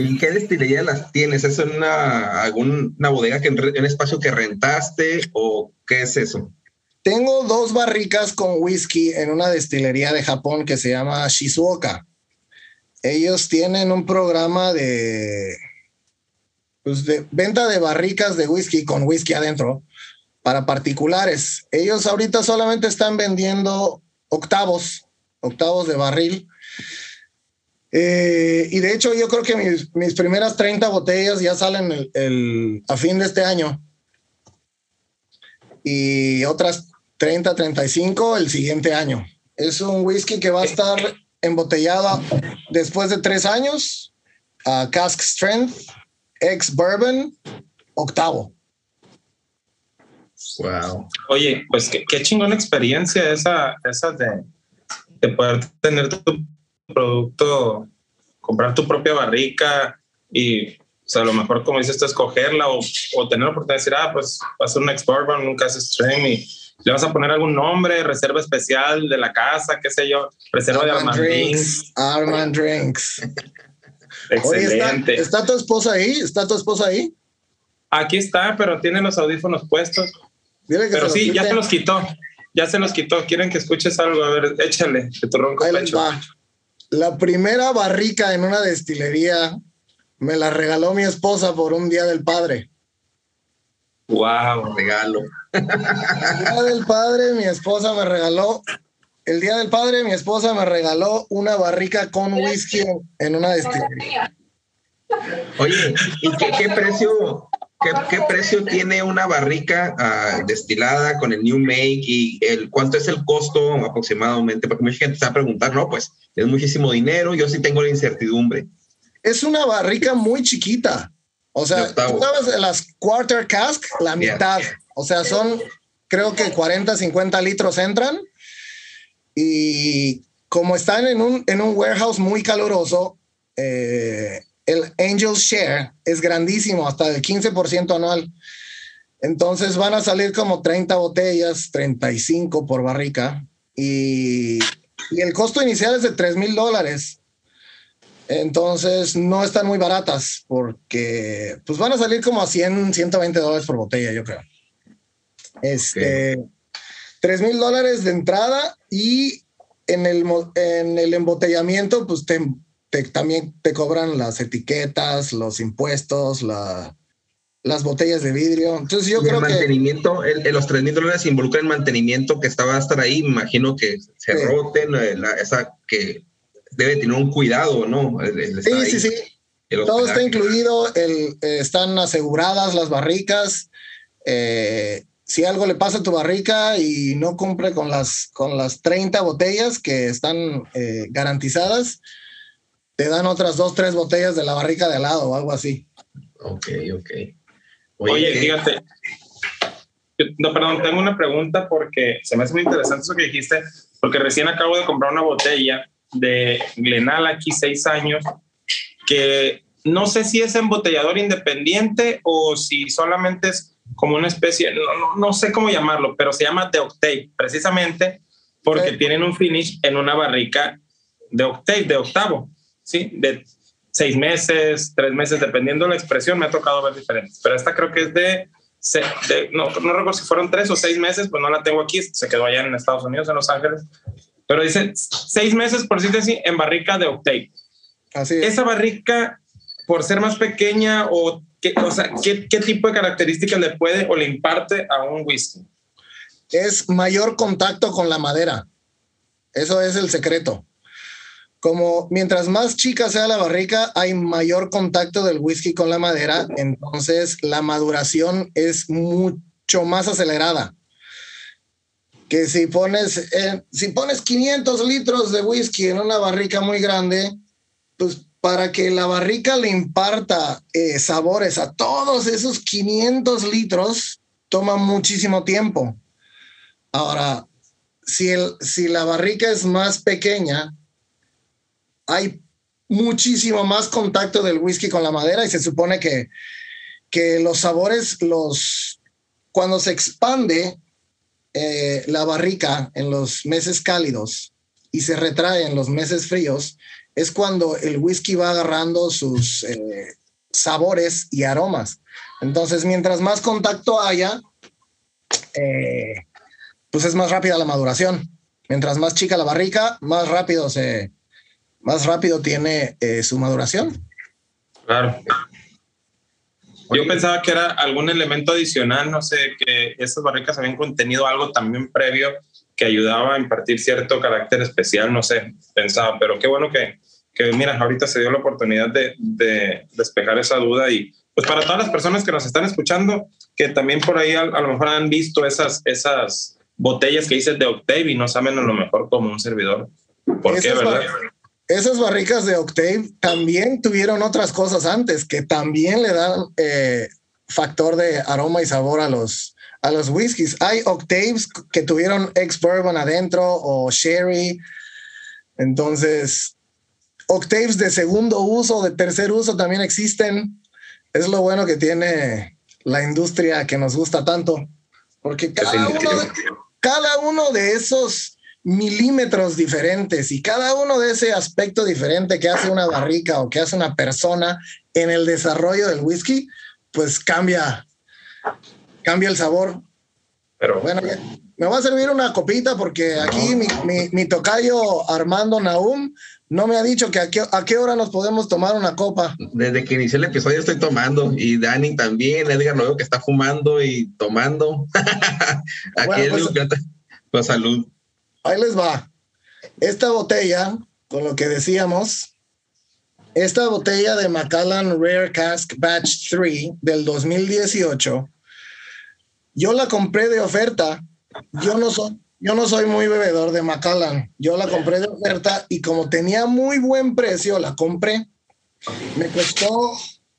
¿Y qué destilería las tienes? ¿Es una, alguna bodega, que un espacio que rentaste o qué es eso? Tengo dos barricas con whisky en una destilería de Japón que se llama Shizuoka. Ellos tienen un programa de, pues de venta de barricas de whisky con whisky adentro para particulares. Ellos ahorita solamente están vendiendo octavos, octavos de barril. Eh, y de hecho yo creo que mis, primeras 30 botellas ya salen el, a fin de este año. Y otras 30, 35 el siguiente año. Es un whisky que va a estar embotellado después de tres años a Cask Strength, ex Bourbon, octavo. Wow. Oye, pues qué, qué chingona experiencia esa, esa de, de poder tener tu producto, comprar tu propia barrica y o sea, a lo mejor, como dices, tú escogerla o, o, tener la oportunidad de decir, ah, pues va a ser un ex nunca es stream y le vas a poner algún nombre, reserva especial de la casa, qué sé yo, reserva de Armand Drinks. Armand Drinks. Excelente. ¿está, tu esposa ahí? ¿Está tu esposa ahí? Aquí está, pero tiene los audífonos puestos. pero sí, ya se los quitó. Ya se los quitó. Quieren que escuches algo. A ver, échale, que tu ronco pecho. La primera barrica en una destilería me la regaló mi esposa por un día del padre. Wow, regalo. El día del padre, mi esposa me regaló. El día del padre, mi esposa me regaló una barrica con whisky en una destilería. Oye, ¿y qué, precio, qué, precio tiene una barrica ah, destilada con el New Make y el cuánto es el costo aproximadamente? Porque mucha gente se va a preguntar, no, pues es muchísimo dinero, yo sí tengo la incertidumbre. Es una barrica muy chiquita. O sea, tú sabes, las quarter cask, la mitad. O sea, son, creo que 40, 50 litros entran. Y como están en un, en un warehouse muy caluroso, eh, el Angel Share es grandísimo, hasta el 15% anual. Entonces van a salir como 30 botellas, 35 por barrica. Y, y el costo inicial es de 3 mil dólares. Entonces no están muy baratas porque pues van a salir como a 100, 120 dólares por botella, yo creo. Este, 3 mil dólares de entrada y en el, en el embotellamiento pues te, también te cobran las etiquetas, los impuestos, la, las botellas de vidrio. Entonces yo creo el mantenimiento, que... los 3 mil dólares involucran mantenimiento que estaba a estar ahí. Me imagino que se roten, eh, esa que debe tener un cuidado, ¿no? sí, sí, sí. Todo está incluido, el, eh, están aseguradas las barricas. Eh, si algo le pasa a tu barrica y no cumple con las, con las 30 botellas que están eh, garantizadas, te dan otras dos, tres botellas de la barrica de al lado o algo así. Ok, ok. Oye, fíjate. No, perdón, tengo una pregunta porque se me hace muy interesante eso que dijiste, porque recién acabo de comprar una botella de Glenal aquí seis años, que no sé si es embotellador independiente o si solamente es como una especie, no, no, sé cómo llamarlo, pero se llama de octave, precisamente porque tienen un finish en una barrica de octave, de octavo, ¿sí? De seis meses, tres meses, dependiendo de la expresión, me ha tocado ver diferentes, pero esta creo que es de, no, no recuerdo si fueron tres o seis meses, pues no la tengo aquí, se quedó allá en Estados Unidos, en Los Ángeles, pero dice seis meses, por decirte así, en barrica de octave. Así es. Esa barrica, por ser más pequeña o, qué, o sea, ¿qué, ¿qué tipo de características le puede o le imparte a un whisky? Es mayor contacto con la madera. Eso es el secreto. Como mientras más chica sea la barrica, hay mayor contacto del whisky con la madera, entonces la maduración es mucho más acelerada que si pones, eh, si pones 500 litros de whisky en una barrica muy grande, pues para que la barrica le imparta eh, sabores a todos esos 500 litros, toma muchísimo tiempo. Ahora, si, el, si la barrica es más pequeña, hay muchísimo más contacto del whisky con la madera y se supone que, que los sabores, los, cuando se expande, eh, la barrica en los meses cálidos y se retrae en los meses fríos, es cuando el whisky va agarrando sus eh, sabores y aromas. Entonces, mientras más contacto haya, eh, pues es más rápida la maduración. Mientras más chica la barrica, más rápido se, más rápido tiene eh, su maduración. Claro. Yo pensaba que era algún elemento adicional, no sé, que estas barricas habían contenido algo también previo que ayudaba a impartir cierto carácter especial, no sé, pensaba, pero qué bueno que, que mira, ahorita se dio la oportunidad de, de, despejar esa duda y pues para todas las personas que nos están escuchando, que también por ahí a, lo mejor han visto esas, esas botellas que dices de Octave y no saben a lo mejor como un servidor. ¿Por qué, verdad? Esas barricas de Octave también tuvieron otras cosas antes que también le dan eh, factor de aroma y sabor a los, a los whiskies. Hay Octaves que tuvieron ex bourbon adentro o sherry. Entonces, Octaves de segundo uso, de tercer uso también existen. Es lo bueno que tiene la industria que nos gusta tanto, porque cada uno cada uno de esos milímetros diferentes y cada uno de ese aspecto diferente que hace una barrica o que hace una persona en el desarrollo del whisky, pues cambia, cambia el sabor. Pero bueno, me va a servir una copita porque aquí mi, tocayo Armando Naum no me ha dicho que a qué, hora nos podemos tomar una copa. Desde que inicié el episodio estoy tomando y Dani también, Edgar lo veo que está fumando y tomando. aquí pues, pues salud. Ahí les va. Esta botella, con lo que decíamos, esta botella de Macallan Rare Cask Batch 3 del 2018, yo la compré de oferta. Yo no soy, yo no soy muy bebedor de Macallan. Yo la compré de oferta y como tenía muy buen precio, la compré. Me costó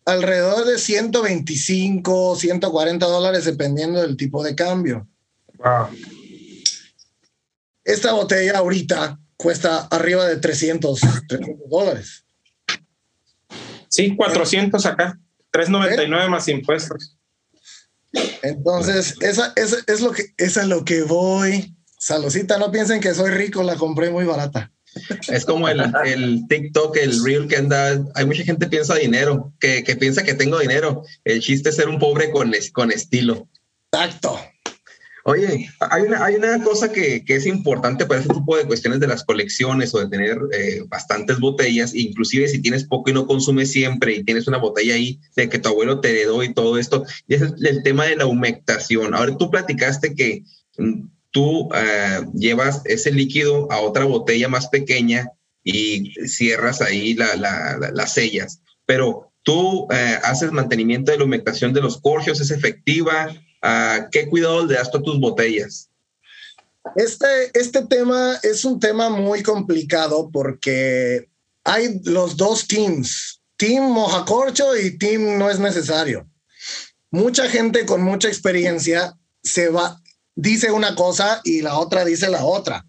alrededor de 125, 140 dólares dependiendo del tipo de cambio. Wow. Esta botella ahorita cuesta arriba de 300, dólares. Sí, 400 acá, 399 más impuestos. Entonces, esa, es lo que, esa es lo que voy. Saludcita, no piensen que soy rico, la compré muy barata. Es como el, el TikTok, el Real que anda. Hay mucha gente que piensa dinero, que, que piensa que tengo dinero. El chiste es ser un pobre con, con estilo. Exacto. Oye, hay una, hay una cosa que, que, es importante para ese tipo de cuestiones de las colecciones o de tener eh, bastantes botellas, inclusive si tienes poco y no consumes siempre y tienes una botella ahí de que tu abuelo te heredó y todo esto, y es el, tema de la humectación. Ahora tú platicaste que mm, tú eh, llevas ese líquido a otra botella más pequeña y cierras ahí la, la, las sellas, pero tú eh, haces mantenimiento de la humectación de los corchos, es efectiva ¿Qué cuidado le das a tus botellas? Este, este tema es un tema muy complicado porque hay los dos teams, team mojacorcho y team no es necesario. Mucha gente con mucha experiencia se va, dice una cosa y la otra dice la otra.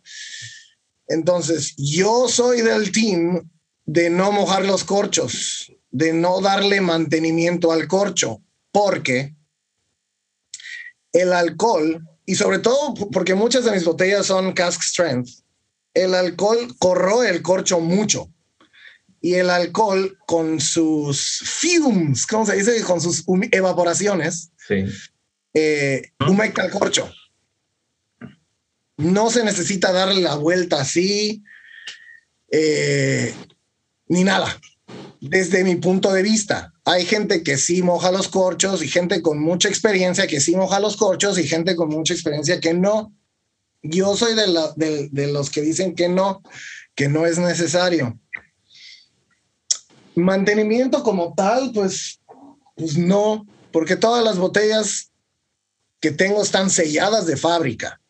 Entonces, yo soy del team de no mojar los corchos, de no darle mantenimiento al corcho, porque el alcohol, y sobre todo porque muchas de mis botellas son cask strength, el alcohol corroe el corcho mucho. Y el alcohol con sus fumes, ¿cómo se dice? Con sus evaporaciones, sí. Eh, humecta el corcho. No se necesita darle la vuelta así, eh, ni nada desde mi punto de vista. Hay gente que sí moja los corchos y gente con mucha experiencia que sí moja los corchos y gente con mucha experiencia que no. Yo soy de, los que dicen que no, que no es necesario. Mantenimiento como tal, pues, pues no, porque todas las botellas que tengo están selladas de fábrica.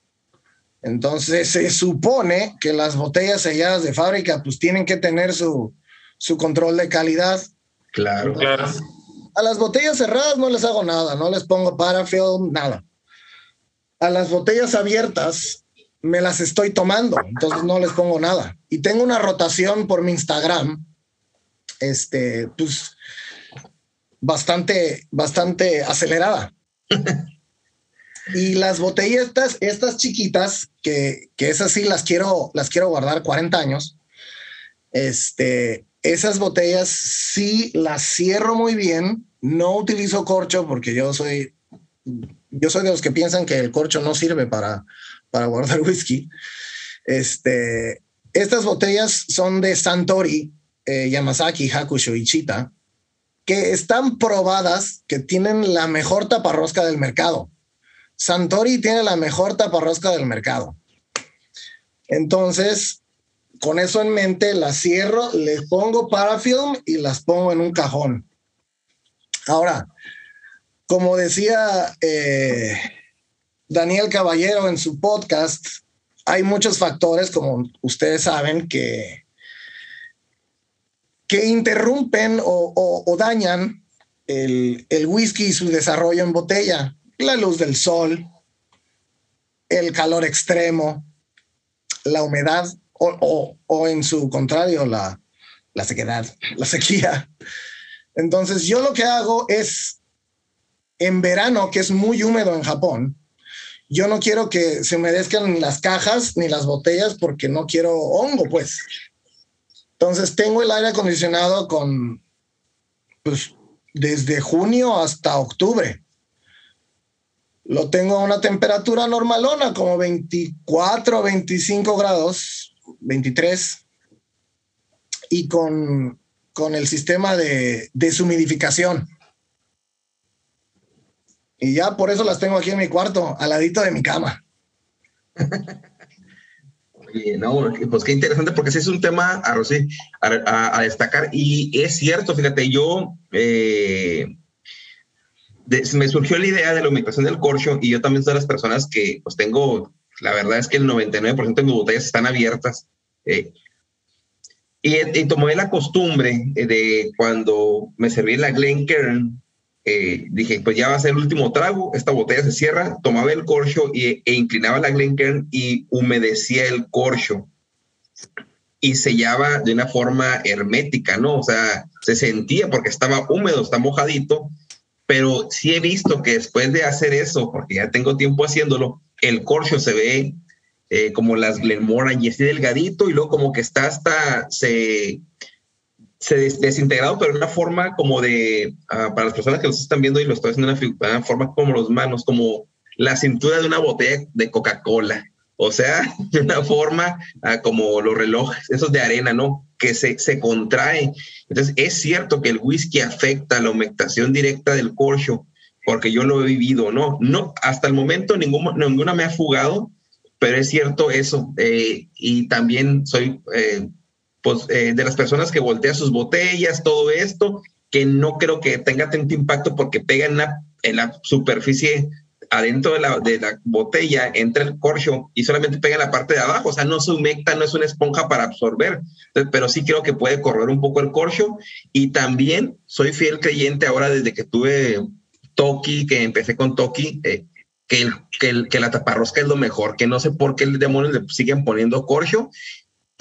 Entonces se supone que las botellas selladas de fábrica pues tienen que tener su, su control de calidad. Claro, claro. A las botellas cerradas no les hago nada, no les pongo parafilm, nada. A las botellas abiertas me las estoy tomando, entonces no les pongo nada. Y tengo una rotación por mi Instagram, este, pues, bastante, bastante acelerada. y las botellas estas chiquitas, que, que esas sí las quiero, las quiero guardar 40 años, Este, esas botellas sí las cierro muy bien. No utilizo corcho porque yo soy, yo soy de los que piensan que el corcho no sirve para, para guardar whisky. Este, estas botellas son de Santori, eh, Yamazaki, Hakusho y Chita, que están probadas que tienen la mejor taparrosca del mercado. Santori tiene la mejor taparrosca del mercado. Entonces, con eso en mente, las cierro, les pongo parafilm y las pongo en un cajón. Ahora, como decía eh, Daniel Caballero en su podcast, hay muchos factores, como ustedes saben, que, que interrumpen o, dañan el, el, whisky y su desarrollo en botella. La luz del sol, el calor extremo, la humedad o, o en su contrario, la, la sequedad, la sequía. Entonces yo lo que hago es, en verano, que es muy húmedo en Japón, yo no quiero que se humedezcan las cajas ni las botellas porque no quiero hongo, pues. Entonces tengo el aire acondicionado con, pues, desde junio hasta octubre. Lo tengo a una temperatura normalona, como 24, 25 grados, 23. Y con, con el sistema de deshumidificación. Y ya por eso las tengo aquí en mi cuarto, al ladito de mi cama. No, pues qué interesante, porque sí es un tema a, a, destacar. Y es cierto, fíjate, yo eh, me surgió la idea de la aumentación del corcho y yo también soy de las personas que pues tengo, la verdad es que el 99% de mis botellas están abiertas. Eh, y, y, tomé la costumbre de cuando me serví la Glencairn, eh, dije, pues ya va a ser el último trago, esta botella se cierra, tomaba el corcho y, e inclinaba la Glencairn y humedecía el corcho y sellaba de una forma hermética, ¿no? O sea, se sentía porque estaba húmedo, está mojadito, pero sí he visto que después de hacer eso, porque ya tengo tiempo haciéndolo, el corcho se ve eh, como las Glenmorangie, así delgadito y luego como que está hasta, se, se desintegrado, pero en una forma como de, ah, para las personas que lo están viendo y lo estoy haciendo de una, forma como los manos, como la cintura de una botella de Coca-Cola. O sea, de una forma ah, como los relojes, esos de arena, ¿no? Que se, se contrae. Entonces, es cierto que el whisky afecta la humectación directa del corcho, porque yo lo he vivido, ¿no? No, hasta el momento ninguna, ninguna me ha fugado, pero es cierto eso. Eh, y también soy eh, pues, eh, de las personas que voltean sus botellas, todo esto, que no creo que tenga tanto impacto porque pega en la, en la superficie adentro de la, de la botella, entra el corcho y solamente pega en la parte de abajo, o sea, no se humecta, no es una esponja para absorber, pero sí creo que puede correr un poco el corcho y también soy fiel creyente ahora desde que tuve Toki, que empecé con Toki, eh, que, que, que, la taparrosca es lo mejor, que no sé por qué el demonios le siguen poniendo corcho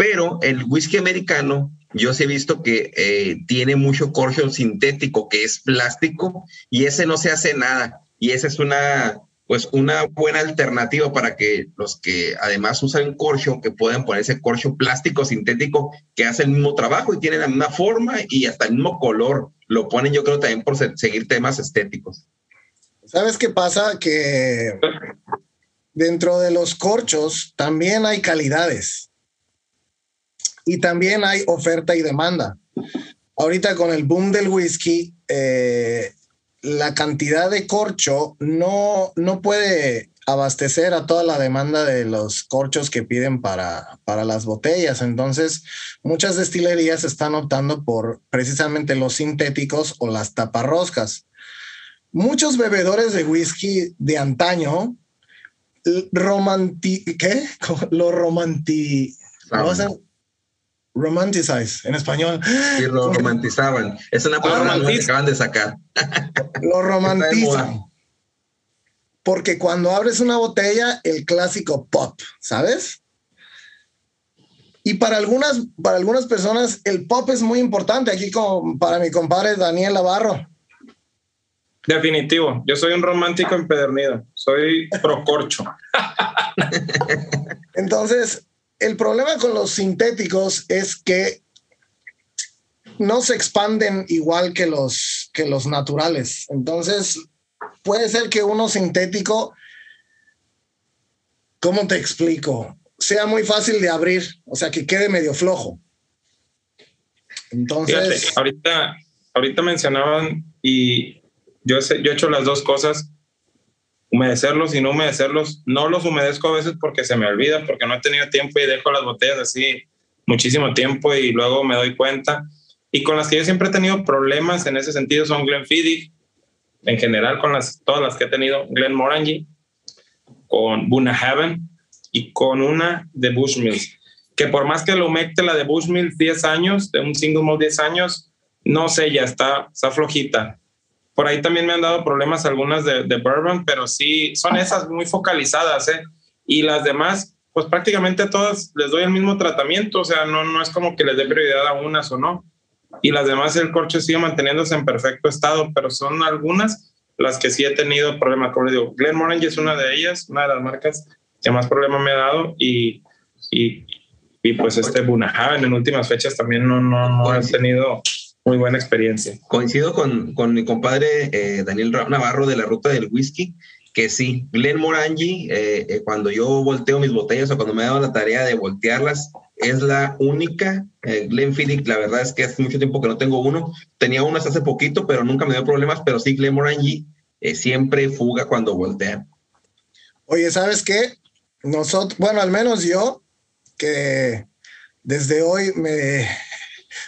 pero el whisky americano, yo sí he visto que eh, tiene mucho corcho sintético, que es plástico, y ese no se hace nada. Y esa es una, pues una buena alternativa para que los que además usan corcho, que puedan ponerse corcho plástico sintético, que hace el mismo trabajo y tiene la misma forma y hasta el mismo color. Lo ponen, yo creo, también por seguir temas estéticos. ¿Sabes qué pasa? Que dentro de los corchos también hay calidades y también hay oferta y demanda. Ahorita con el boom del whisky, eh, la cantidad de corcho no, no puede abastecer a toda la demanda de los corchos que piden para, para las botellas. Entonces, muchas destilerías están optando por precisamente los sintéticos o las taparroscas. Muchos bebedores de whisky de antaño romanti ¿qué? lo romanti romanticize en español. Y lo romantizaban. Es una palabra que acaban de sacar. Lo romantizan. Porque cuando abres una botella, el clásico pop, ¿sabes? Y para algunas, para algunas personas, el pop es muy importante. Aquí, como para mi compadre Daniel Navarro. Definitivo. Yo soy un romántico empedernido. Soy procorcho. Entonces, el problema con los sintéticos es que no se expanden igual que los, que los naturales. Entonces, puede ser que uno sintético, ¿cómo te explico? Sea muy fácil de abrir, o sea, que quede medio flojo. Entonces. ahorita, ahorita mencionaban y yo, yo he hecho las dos cosas humedecerlos y no humedecerlos. No los humedezco a veces porque se me olvida, porque no he tenido tiempo y dejo las botellas así muchísimo tiempo y luego me doy cuenta. Y con las que yo siempre he tenido problemas en ese sentido son Glenfiddich, en general con las, todas las que he tenido, Glenmorangie, con Bunnahabhain y con una de Bushmills, que por más que lo humecte la de Bushmills 10 años, de un single malt 10 años, no sé, ya está, está flojita. Por ahí también me han dado problemas algunas de, de bourbon, pero sí, son esas muy focalizadas, ¿eh? Y las demás, pues prácticamente todas les doy el mismo tratamiento, o sea, no, no es como que les dé prioridad a unas o no. Y las demás el corcho sigue manteniéndose en perfecto estado, pero son algunas las que sí he tenido problemas. Como le digo, Glenmorangie es una de ellas, una de las marcas que más problema me ha dado y, y, y pues este Bunahaven en últimas fechas también no, no, no he tenido muy buena experiencia. Coincido con, con mi compadre eh, Daniel Navarro de la Ruta del Whisky, que sí, Glen Morangi, eh, eh, cuando yo volteo mis botellas o cuando me he dado la tarea de voltearlas, es la única. Glen Phillips, la verdad es que hace mucho tiempo que no tengo uno. Tenía unas hace poquito, pero nunca me dio problemas, pero sí, Glen Morangi siempre fuga cuando voltea. Oye, ¿sabes qué? Nosotros, bueno, al menos yo, que desde hoy me,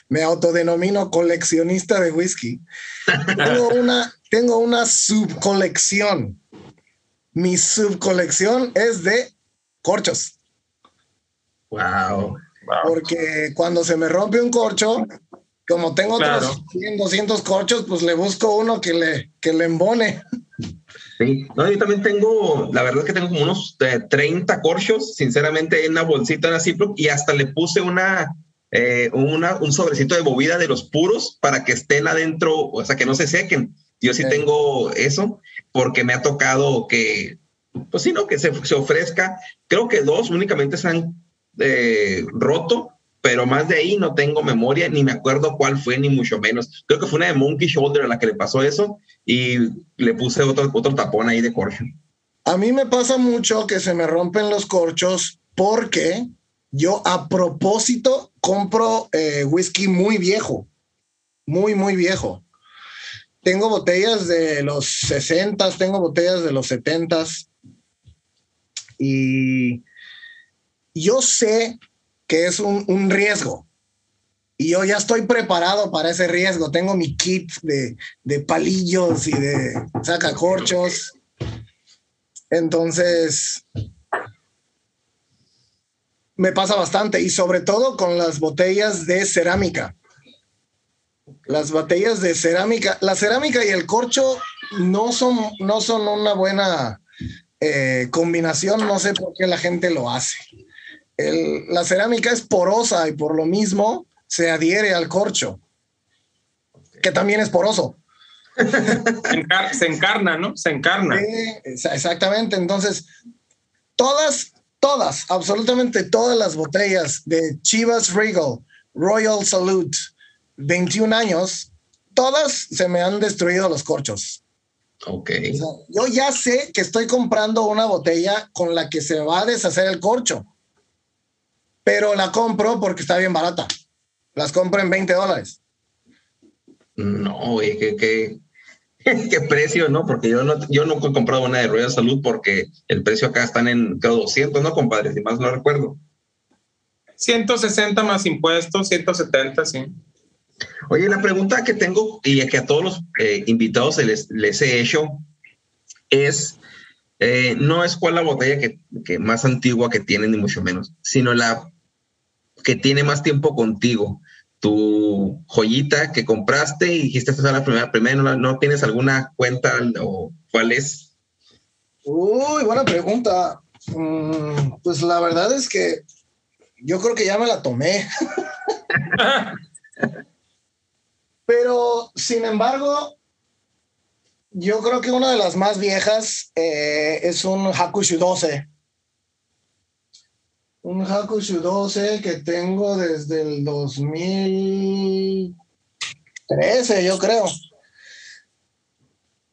me autodenomino coleccionista de whisky. tengo una, tengo una subcolección. Mi subcolección es de corchos. Wow. Porque cuando se me rompe un corcho, como tengo otros 100, 200 corchos, pues le busco uno que le, que le embone. Sí, no, yo también tengo, la verdad es que tengo como unos 30 eh, corchos, sinceramente, en una bolsita en la Ziploc y hasta le puse una, eh, una, un sobrecito de bobida de los puros para que estén adentro, o sea, que no se sequen. Yo sí tengo eso porque me ha tocado que, pues sí, ¿no? Que se, se ofrezca. Creo que dos únicamente se han eh, roto, pero más de ahí no tengo memoria, ni me acuerdo cuál fue, ni mucho menos. Creo que fue una de Monkey Shoulder a la que le pasó eso y le puse otro, otro tapón ahí de corcho. A mí me pasa mucho que se me rompen los corchos porque yo a propósito compro eh, whisky muy viejo, muy, muy viejo. Tengo botellas de los 60, tengo botellas de los 70 y yo sé que es un, riesgo y yo ya estoy preparado para ese riesgo. Tengo mi kit de, de palillos y de sacacorchos. Entonces, me pasa bastante y sobre todo con las botellas de cerámica. Las botellas de cerámica, la cerámica y el corcho no son, no son una buena eh, combinación, no sé por qué la gente lo hace. La cerámica es porosa y por lo mismo se adhiere al corcho, que también es poroso. se encarna, ¿no? Se encarna. exactamente. Entonces, todas todas, absolutamente todas las botellas de Chivas Regal, Royal Salute, 21 años, todas se me han destruido los corchos. Ok. yo ya sé que estoy comprando una botella con la que se va a deshacer el corcho, pero la compro porque está bien barata. Las compro en 20 dólares. No, oye, que, qué precio, ¿no? Porque yo no, yo nunca he comprado una de Royal Salud porque el precio acá están en, creo, 200, ¿no, compadre? Si más no recuerdo. 160 más impuestos, 170, sí. Oye, la pregunta que tengo y que a todos los eh, invitados les, les, he hecho es, eh, no es cuál la botella que, que, más antigua que tienen, ni mucho menos, sino la que tiene más tiempo contigo tu joyita que compraste y dijiste esta es la primera, primera no, tienes alguna cuenta o cuál es? Uy, buena pregunta. Mm, pues la verdad es que yo creo que ya me la tomé. Pero, sin embargo, yo creo que una de las más viejas eh, es un Hakushu 12 un Hakushu 12 que tengo desde el 2000, 13, yo creo.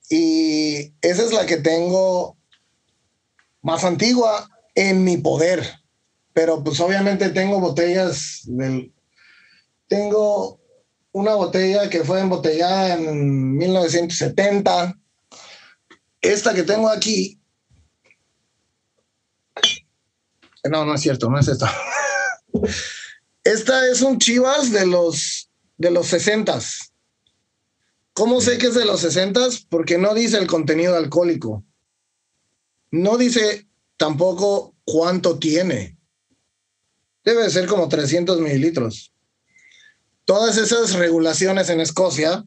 Y esa es la que tengo más antigua en mi poder. Pero pues obviamente tengo botellas del... Tengo una botella que fue embotellada en 1970. Esta que tengo aquí. No, no es cierto, no es esta. Esta es un Chivas de los de los 60 ¿Cómo sé que es de los 60 Porque no dice el contenido alcohólico. No dice tampoco cuánto tiene. Debe ser como 300 mililitros. Todas esas regulaciones en Escocia,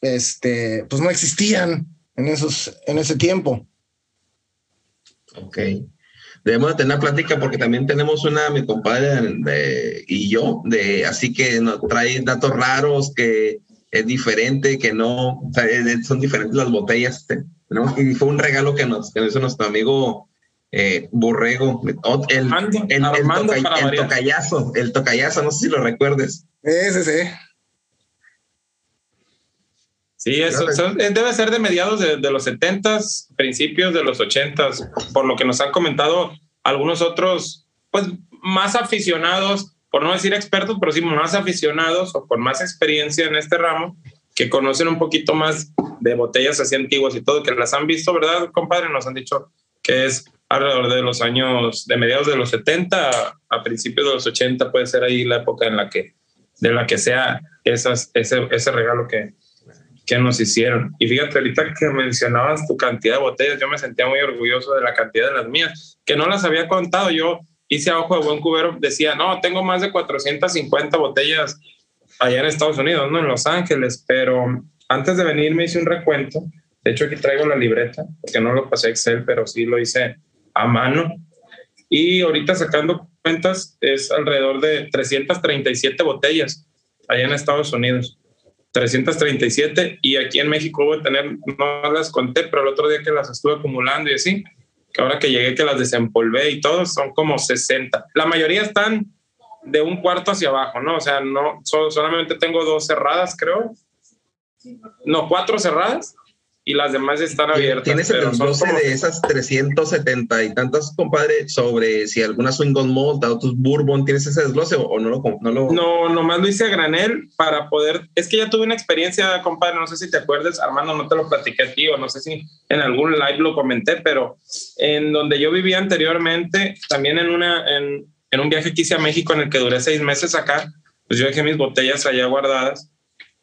este, pues no existían en, esos, en ese tiempo. Ok. Debemos de tener plática porque también tenemos una, mi compadre y yo, de, así que nos trae datos raros que es diferente, que no, son diferentes las botellas, este, ¿no? Y fue un regalo que nos, hizo nuestro amigo eh, Borrego, el, el, el, tocayazo, el tocayazo, no sé si lo recuerdes. Ese sí. Sí, eso, debe ser de mediados de, los 70 principios de los 80s, por lo que nos han comentado algunos otros, pues más aficionados, por no decir expertos, pero sí más aficionados o con más experiencia en este ramo, que conocen un poquito más de botellas así antiguas y todo, que las han visto, ¿verdad, compadre? Nos han dicho que es alrededor de los años, de mediados de los 70 a, principios de los 80, puede ser ahí la época en la que, de la que sea esas, ese, ese regalo que, que nos hicieron. Y fíjate, ahorita que mencionabas tu cantidad de botellas, yo me sentía muy orgulloso de la cantidad de las mías, que no las había contado. Yo hice a ojo de buen cubero, decía, no, tengo más de 450 botellas allá en Estados Unidos, no en Los Ángeles, pero antes de venir me hice un recuento. De hecho, aquí traigo la libreta, porque no lo pasé a Excel, pero sí lo hice a mano. Y ahorita sacando cuentas, es alrededor de 337 botellas allá en Estados Unidos. 337 y aquí en México voy a tener, no las conté, pero el otro día que las estuve acumulando y así, que ahora que llegué que las desempolvé y todo, son como 60. La mayoría están de un cuarto hacia abajo, ¿no? O sea, no, solamente tengo dos cerradas, creo. No, cuatro cerradas y las demás están abiertas. ¿Tienes el desglose de esas 370 y tantas, compadre, sobre si alguna Swingle Malt, otros Bourbon, ¿tienes ese desglose o, no, lo, no lo...? No, nomás lo hice a granel para poder... Es que ya tuve una experiencia, compadre, no sé si te acuerdas, Armando, no te lo platiqué a ti o no sé si en algún live lo comenté, pero en donde yo vivía anteriormente, también en, una, en, en un viaje que hice a México en el que duré seis meses acá, pues yo dejé mis botellas allá guardadas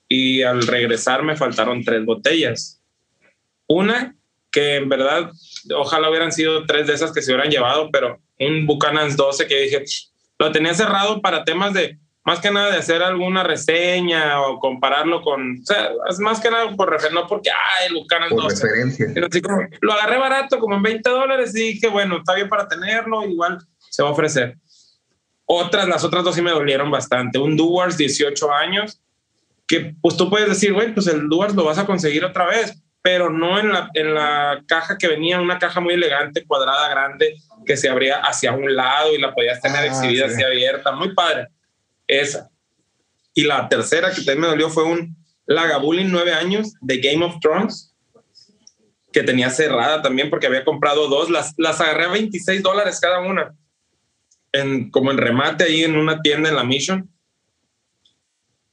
y al regresar me faltaron tres botellas una que en verdad, ojalá hubieran sido tres de esas que se hubieran llevado, pero un Buchanan's 12 que dije, lo tenía cerrado para temas de, más que nada de hacer alguna reseña o compararlo con, o sea, es más que nada por referencia, no porque, ah, el Buchanan's 12. Pero así como, lo agarré barato, como en 20 dólares, y dije, bueno, está bien para tenerlo, igual se va a ofrecer. Otras, las otras dos sí me dolieron bastante. Un Duars 18 años, que pues tú puedes decir, güey, pues el Duars lo vas a conseguir otra vez, pero no en la, en la caja que venía, una caja muy elegante, cuadrada, grande, que se abría hacia un lado y la podías tener ah, exhibida así abierta, muy padre. Esa. Y la tercera que también me dolió fue un Lagavulin nueve años de Game of Thrones, que tenía cerrada también porque había comprado dos, las, las agarré a 26 dólares cada una, en, como en remate ahí en una tienda en la Mission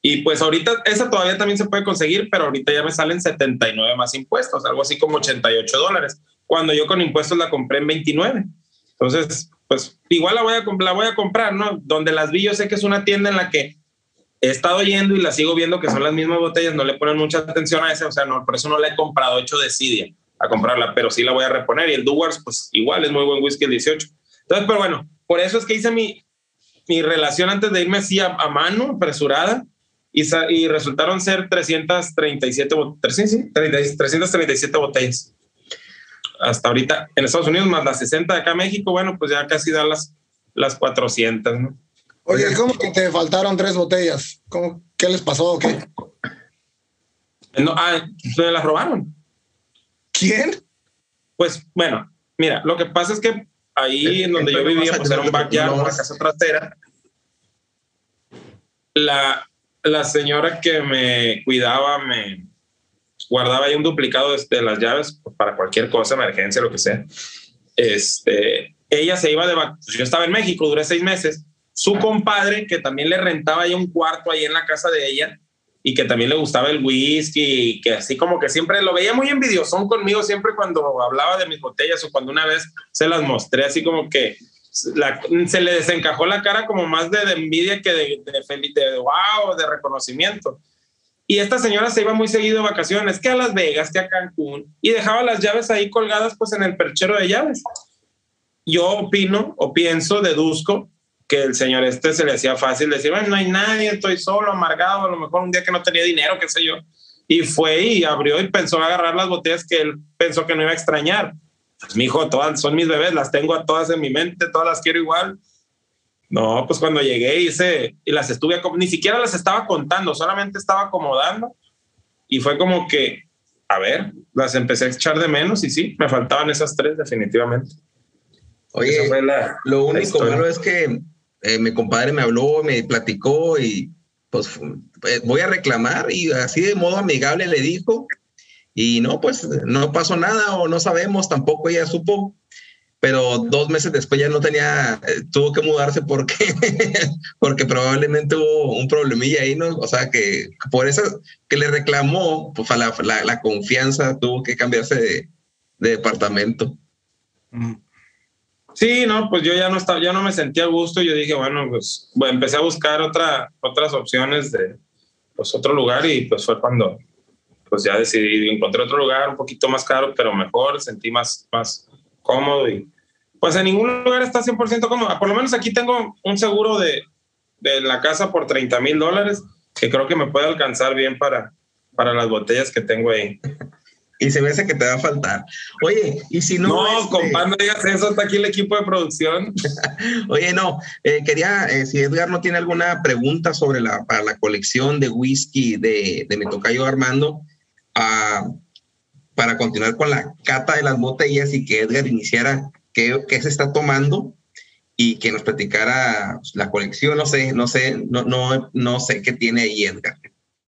y pues ahorita esa todavía también se puede conseguir, pero ahorita ya me salen 79 más impuestos, algo así como 88 dólares, cuando yo con impuestos la compré en 29. Entonces, pues igual la voy a, la voy a comprar, ¿no? Donde las vi, yo sé que es una tienda en la que he estado yendo y la sigo viendo que son las mismas botellas, no le ponen mucha atención a esa, o sea, no, por eso no la he comprado, hecho decidia a comprarla, pero sí la voy a reponer. Y el Duwars, pues igual es muy buen whisky el 18. Entonces, pero bueno, por eso es que hice mi, mi relación antes de irme así a, a mano, apresurada, y, resultaron ser 337, 337 botellas. Hasta ahorita en Estados Unidos, más las 60 de acá en México, bueno, pues ya casi da las, las 400, ¿no? Oye, ¿cómo que te faltaron tres botellas? ¿Cómo, ¿Qué les pasó o qué? No, ah, se las robaron. ¿Quién? Pues bueno, mira, lo que pasa es que ahí en donde yo vivía, pues era un backyard, una casa trasera. La, la señora que me cuidaba me guardaba ahí un duplicado de, las llaves para cualquier cosa, emergencia, lo que sea. Este, ella se iba de vacaciones. Yo estaba en México, duré seis meses. Su compadre, que también le rentaba ahí un cuarto ahí en la casa de ella y que también le gustaba el whisky, que así como que siempre lo veía muy envidiosón conmigo, siempre cuando hablaba de mis botellas o cuando una vez se las mostré, así como que se le desencajó la cara como más de, envidia que de, de, de, wow, de reconocimiento. Y esta señora se iba muy seguido de vacaciones, que a Las Vegas, que a Cancún, y dejaba las llaves ahí colgadas pues en el perchero de llaves. Yo opino o pienso, deduzco, que el señor este se le hacía fácil decir, bueno, no hay nadie, estoy solo, amargado, a lo mejor un día que no tenía dinero, qué sé yo. Y fue y abrió y pensó agarrar las botellas que él pensó que no iba a extrañar pues, mi hijo, todas son mis bebés, las tengo a todas en mi mente, todas las quiero igual. No, pues cuando llegué hice y las estuve, ni siquiera las estaba contando, solamente estaba acomodando y fue como que, a ver, las empecé a echar de menos y sí, me faltaban esas tres definitivamente. Oye, lo único malo es que eh, mi compadre me habló, me platicó y pues eh, voy a reclamar y así de modo amigable le dijo y no, pues no pasó nada o no sabemos, tampoco ella supo, pero dos meses después ya no tenía, eh, tuvo que mudarse porque, porque probablemente hubo un problemilla ahí, ¿no? O sea, que por eso que le reclamó, pues la, la, confianza tuvo que cambiarse de, de departamento. Sí, no, pues yo ya no estaba, ya no me sentía a gusto. Yo dije, bueno, pues bueno, empecé a buscar otra, otras opciones de pues otro lugar y pues fue cuando pues ya decidí, encontré otro lugar un poquito más caro, pero mejor, sentí más, más cómodo y pues en ningún lugar está 100% cómodo. Por lo menos aquí tengo un seguro de, de la casa por 30 mil dólares que creo que me puede alcanzar bien para, para las botellas que tengo ahí. Y se me hace que te va a faltar. Oye, y si no. No, este... compadre, no digas eso, está aquí el equipo de producción. Oye, no, eh, quería, eh, si Edgar no tiene alguna pregunta sobre la, para la colección de whisky de, de mi tocayo Armando, para continuar con la cata de las botellas y que Edgar iniciara qué, qué se está tomando y que nos platicara la colección, no sé, no sé, no, no, no sé qué tiene ahí Edgar.